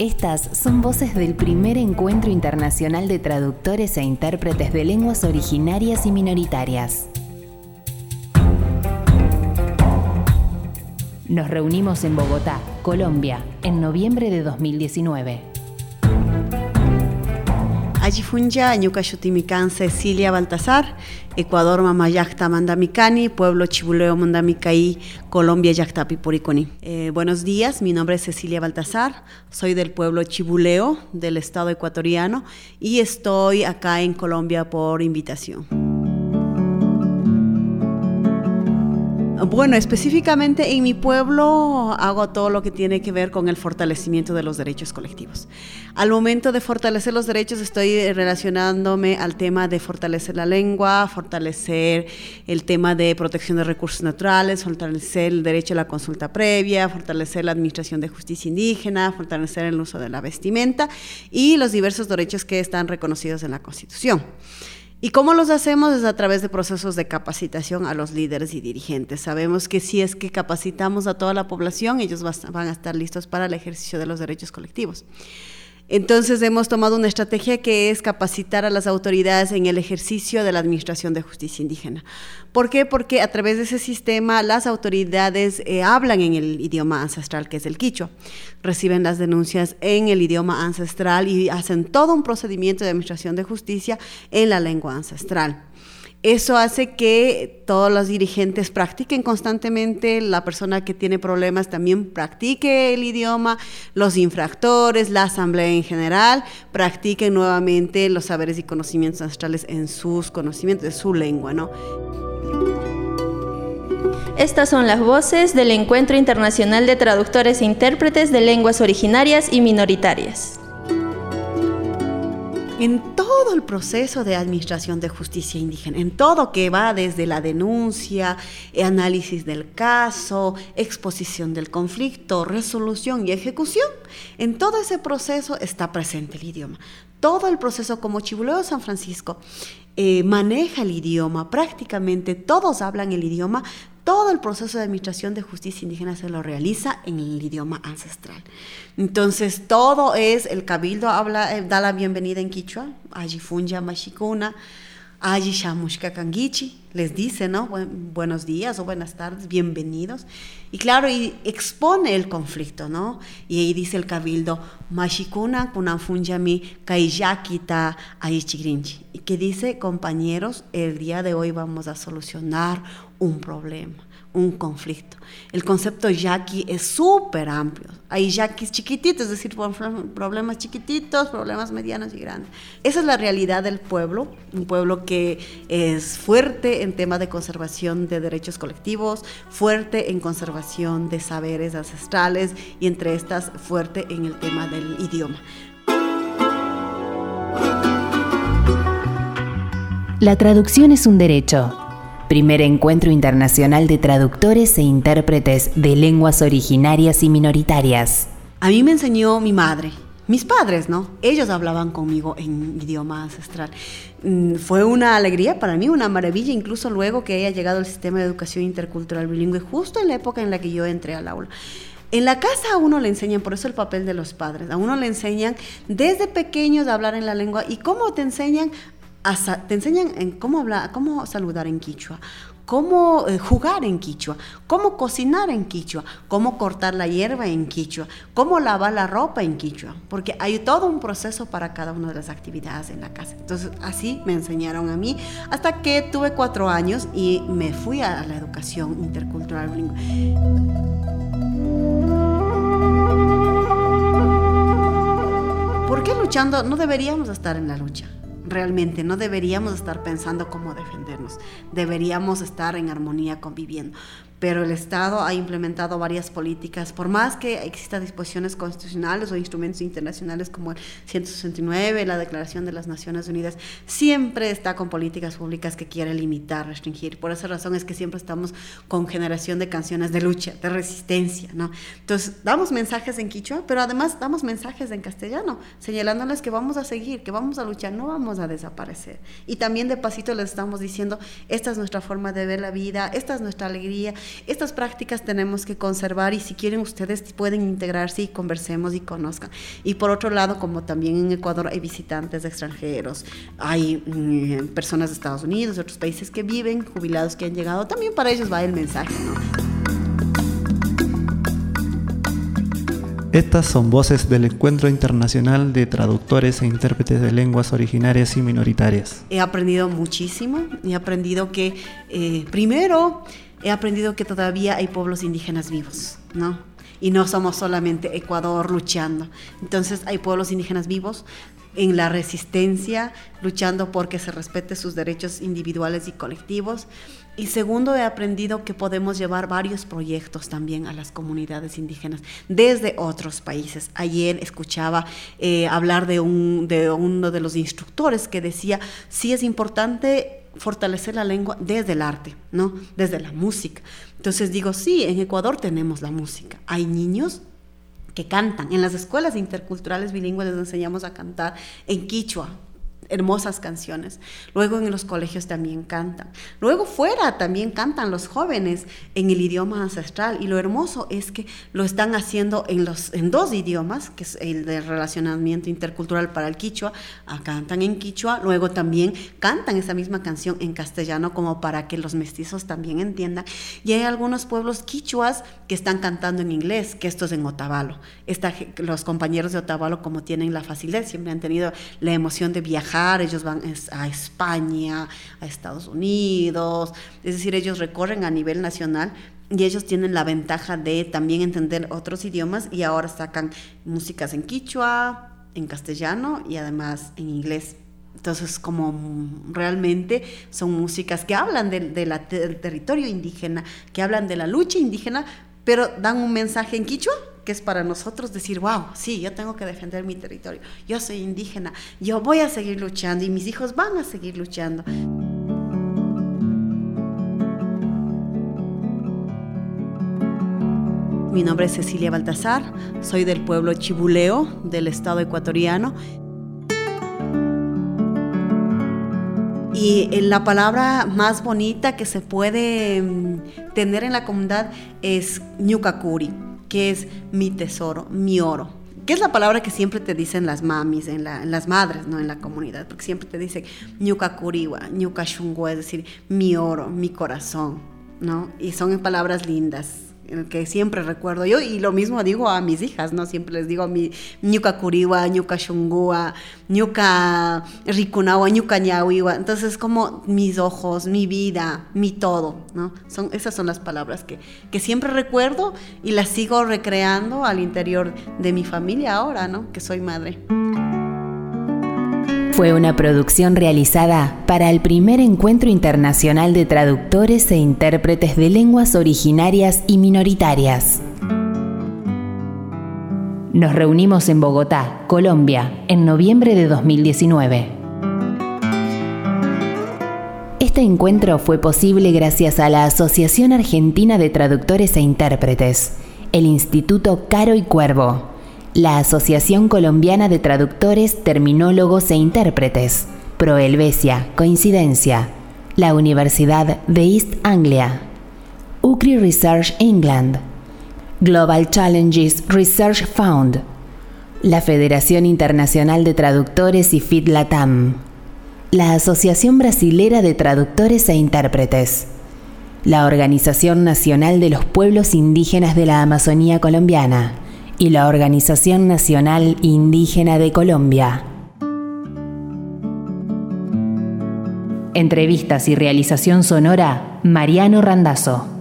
Estas son voces del primer encuentro internacional de traductores e intérpretes de lenguas originarias y minoritarias. Nos reunimos en Bogotá, Colombia, en noviembre de 2019. Ayifunja, Ñucayutimican Cecilia Baltasar, Ecuador Mamayacta Mandamicani, Pueblo Chibuleo Mandamicaí, Colombia Yactapi Puriconi. Eh, buenos días, mi nombre es Cecilia Baltasar, soy del pueblo Chibuleo del estado ecuatoriano y estoy acá en Colombia por invitación. Bueno, específicamente en mi pueblo hago todo lo que tiene que ver con el fortalecimiento de los derechos colectivos. Al momento de fortalecer los derechos estoy relacionándome al tema de fortalecer la lengua, fortalecer el tema de protección de recursos naturales, fortalecer el derecho a la consulta previa, fortalecer la administración de justicia indígena, fortalecer el uso de la vestimenta y los diversos derechos que están reconocidos en la Constitución. ¿Y cómo los hacemos? Es a través de procesos de capacitación a los líderes y dirigentes. Sabemos que si es que capacitamos a toda la población, ellos van a estar listos para el ejercicio de los derechos colectivos. Entonces hemos tomado una estrategia que es capacitar a las autoridades en el ejercicio de la Administración de Justicia Indígena. ¿Por qué? Porque a través de ese sistema las autoridades eh, hablan en el idioma ancestral que es el quichua, reciben las denuncias en el idioma ancestral y hacen todo un procedimiento de Administración de Justicia en la lengua ancestral. Eso hace que todos los dirigentes practiquen constantemente, la persona que tiene problemas también practique el idioma, los infractores, la asamblea en general, practiquen nuevamente los saberes y conocimientos ancestrales en sus conocimientos de su lengua, ¿no? Estas son las voces del Encuentro Internacional de Traductores e Intérpretes de Lenguas Originarias y Minoritarias en todo el proceso de administración de justicia indígena, en todo que va desde la denuncia, análisis del caso, exposición del conflicto, resolución y ejecución, en todo ese proceso está presente el idioma. Todo el proceso como Chibuleo San Francisco eh, maneja el idioma, prácticamente todos hablan el idioma, todo el proceso de administración de justicia indígena se lo realiza en el idioma ancestral. Entonces, todo es, el cabildo habla, eh, da la bienvenida en quichua, Ajifunja Mashikuna, Aji Shamushka Kangichi, les dice, ¿no? buenos días o buenas tardes, bienvenidos. Y claro, y expone el conflicto, ¿no? Y ahí dice el cabildo, Mashikuna Kunafunjami Kaiyakita Aichigrinchi. Y que dice, compañeros, el día de hoy vamos a solucionar un problema un conflicto. El concepto yaqui es súper amplio. Hay yaquis chiquititos, es decir, problemas chiquititos, problemas medianos y grandes. Esa es la realidad del pueblo, un pueblo que es fuerte en tema de conservación de derechos colectivos, fuerte en conservación de saberes ancestrales y entre estas fuerte en el tema del idioma. La traducción es un derecho primer encuentro internacional de traductores e intérpretes de lenguas originarias y minoritarias. A mí me enseñó mi madre, mis padres, ¿no? Ellos hablaban conmigo en idioma ancestral. Mm, fue una alegría para mí, una maravilla, incluso luego que haya llegado el sistema de educación intercultural bilingüe, justo en la época en la que yo entré al aula. En la casa a uno le enseñan, por eso el papel de los padres, a uno le enseñan desde pequeños a hablar en la lengua y cómo te enseñan te enseñan en cómo hablar, cómo saludar en quichua, cómo eh, jugar en quichua, cómo cocinar en quichua, cómo cortar la hierba en quichua, cómo lavar la ropa en quichua, porque hay todo un proceso para cada una de las actividades en la casa. Entonces así me enseñaron a mí hasta que tuve cuatro años y me fui a la educación intercultural. ¿Por qué luchando? No deberíamos estar en la lucha realmente no deberíamos estar pensando cómo defendernos, deberíamos estar en armonía conviviendo pero el Estado ha implementado varias políticas, por más que existan disposiciones constitucionales o instrumentos internacionales como el 169, la Declaración de las Naciones Unidas, siempre está con políticas públicas que quieren limitar, restringir. Por esa razón es que siempre estamos con generación de canciones de lucha, de resistencia, ¿no? Entonces, damos mensajes en quichua, pero además damos mensajes en castellano, señalándoles que vamos a seguir, que vamos a luchar, no vamos a desaparecer. Y también de pasito les estamos diciendo, esta es nuestra forma de ver la vida, esta es nuestra alegría, Estas prácticas tenemos que conservar y si quieren ustedes pueden integrarse y conversemos y conozcan. Y por otro lado, como también en Ecuador hay visitantes extranjeros, hay mm, personas de Estados Unidos, de otros países que viven, jubilados que han llegado, también para ellos va el mensaje, ¿no? Estas son voces del Encuentro Internacional de Traductores e Intérpretes de Lenguas Originarias y Minoritarias. He aprendido muchísimo, he aprendido que, eh, primero, he aprendido que todavía hay pueblos indígenas vivos, ¿no? Y no somos solamente Ecuador luchando. Entonces hay pueblos indígenas vivos en la resistencia, luchando porque se respete sus derechos individuales y colectivos. Y segundo, he aprendido que podemos llevar varios proyectos también a las comunidades indígenas desde otros países. Ayer escuchaba eh, hablar de, un, de uno de los instructores que decía, sí es importante fortalecer la lengua desde el arte, ¿no? Desde la música. Entonces digo, sí, en Ecuador tenemos la música. Hay niños que cantan. En las escuelas interculturales bilingües les enseñamos a cantar en quichua, hermosas canciones. Luego en los colegios también cantan. Luego fuera también cantan los jóvenes en el idioma ancestral. Y lo hermoso es que lo están haciendo en, los, en dos idiomas, que es el de relacionamiento intercultural para el quichua. Ah, cantan en quichua, luego también cantan esa misma canción en castellano como para que los mestizos también entiendan. Y hay algunos pueblos quichuas que están cantando en inglés, que esto es en Otavalo. los compañeros de Otavalo como tienen la facilidad, siempre han tenido la emoción de viajar ellos van a España, a Estados Unidos, es decir, ellos recorren a nivel nacional y ellos tienen la ventaja de también entender otros idiomas y ahora sacan músicas en quichua, en castellano y además en inglés. Entonces, como realmente son músicas que hablan del territorio indígena, que hablan de la lucha indígena, pero dan un mensaje en quichua es para nosotros decir, wow, sí, yo tengo que defender mi territorio, yo soy indígena, yo voy a seguir luchando y mis hijos van a seguir luchando. Mi nombre es Cecilia Baltasar, soy del pueblo Chibuleo, del estado ecuatoriano. Y la palabra más bonita que se puede mm, tener en la comunidad es Ñucacuri que es mi tesoro, mi oro. Que es la palabra que siempre te dicen las mamis, en, las madres, ¿no? En la comunidad, porque siempre te dicen ñuka curiwa, ñuka es decir, mi oro, mi corazón, ¿no? Y son palabras lindas el que siempre recuerdo yo, y lo mismo digo a mis hijas, ¿no? Siempre les digo mi ñuka curiwa, ñuka shungua, ñuka rikunawa, ñuka ñawiwa. Entonces, como mis ojos, mi vida, mi todo, ¿no? Son, esas son las palabras que, que siempre recuerdo y las sigo recreando al interior de mi familia ahora, ¿no? Que soy madre. Fue una producción realizada para el primer encuentro internacional de traductores e intérpretes de lenguas originarias y minoritarias. Nos reunimos en Bogotá, Colombia, en noviembre de 2019. Este encuentro fue posible gracias a la Asociación Argentina de Traductores e Intérpretes, el Instituto Caro y Cuervo, la Asociación Colombiana de Traductores, Terminólogos e Intérpretes, Proelvesia, Coincidencia, la Universidad de East Anglia, UCRI Research England, Global Challenges Research Fund, la Federación Internacional de Traductores y FIT Latam, la Asociación Brasilera de Traductores e Intérpretes, la Organización Nacional de los Pueblos Indígenas de la Amazonía Colombiana, y la Organización Nacional Indígena de Colombia. Entrevistas y realización sonora, Mariano Randazzo.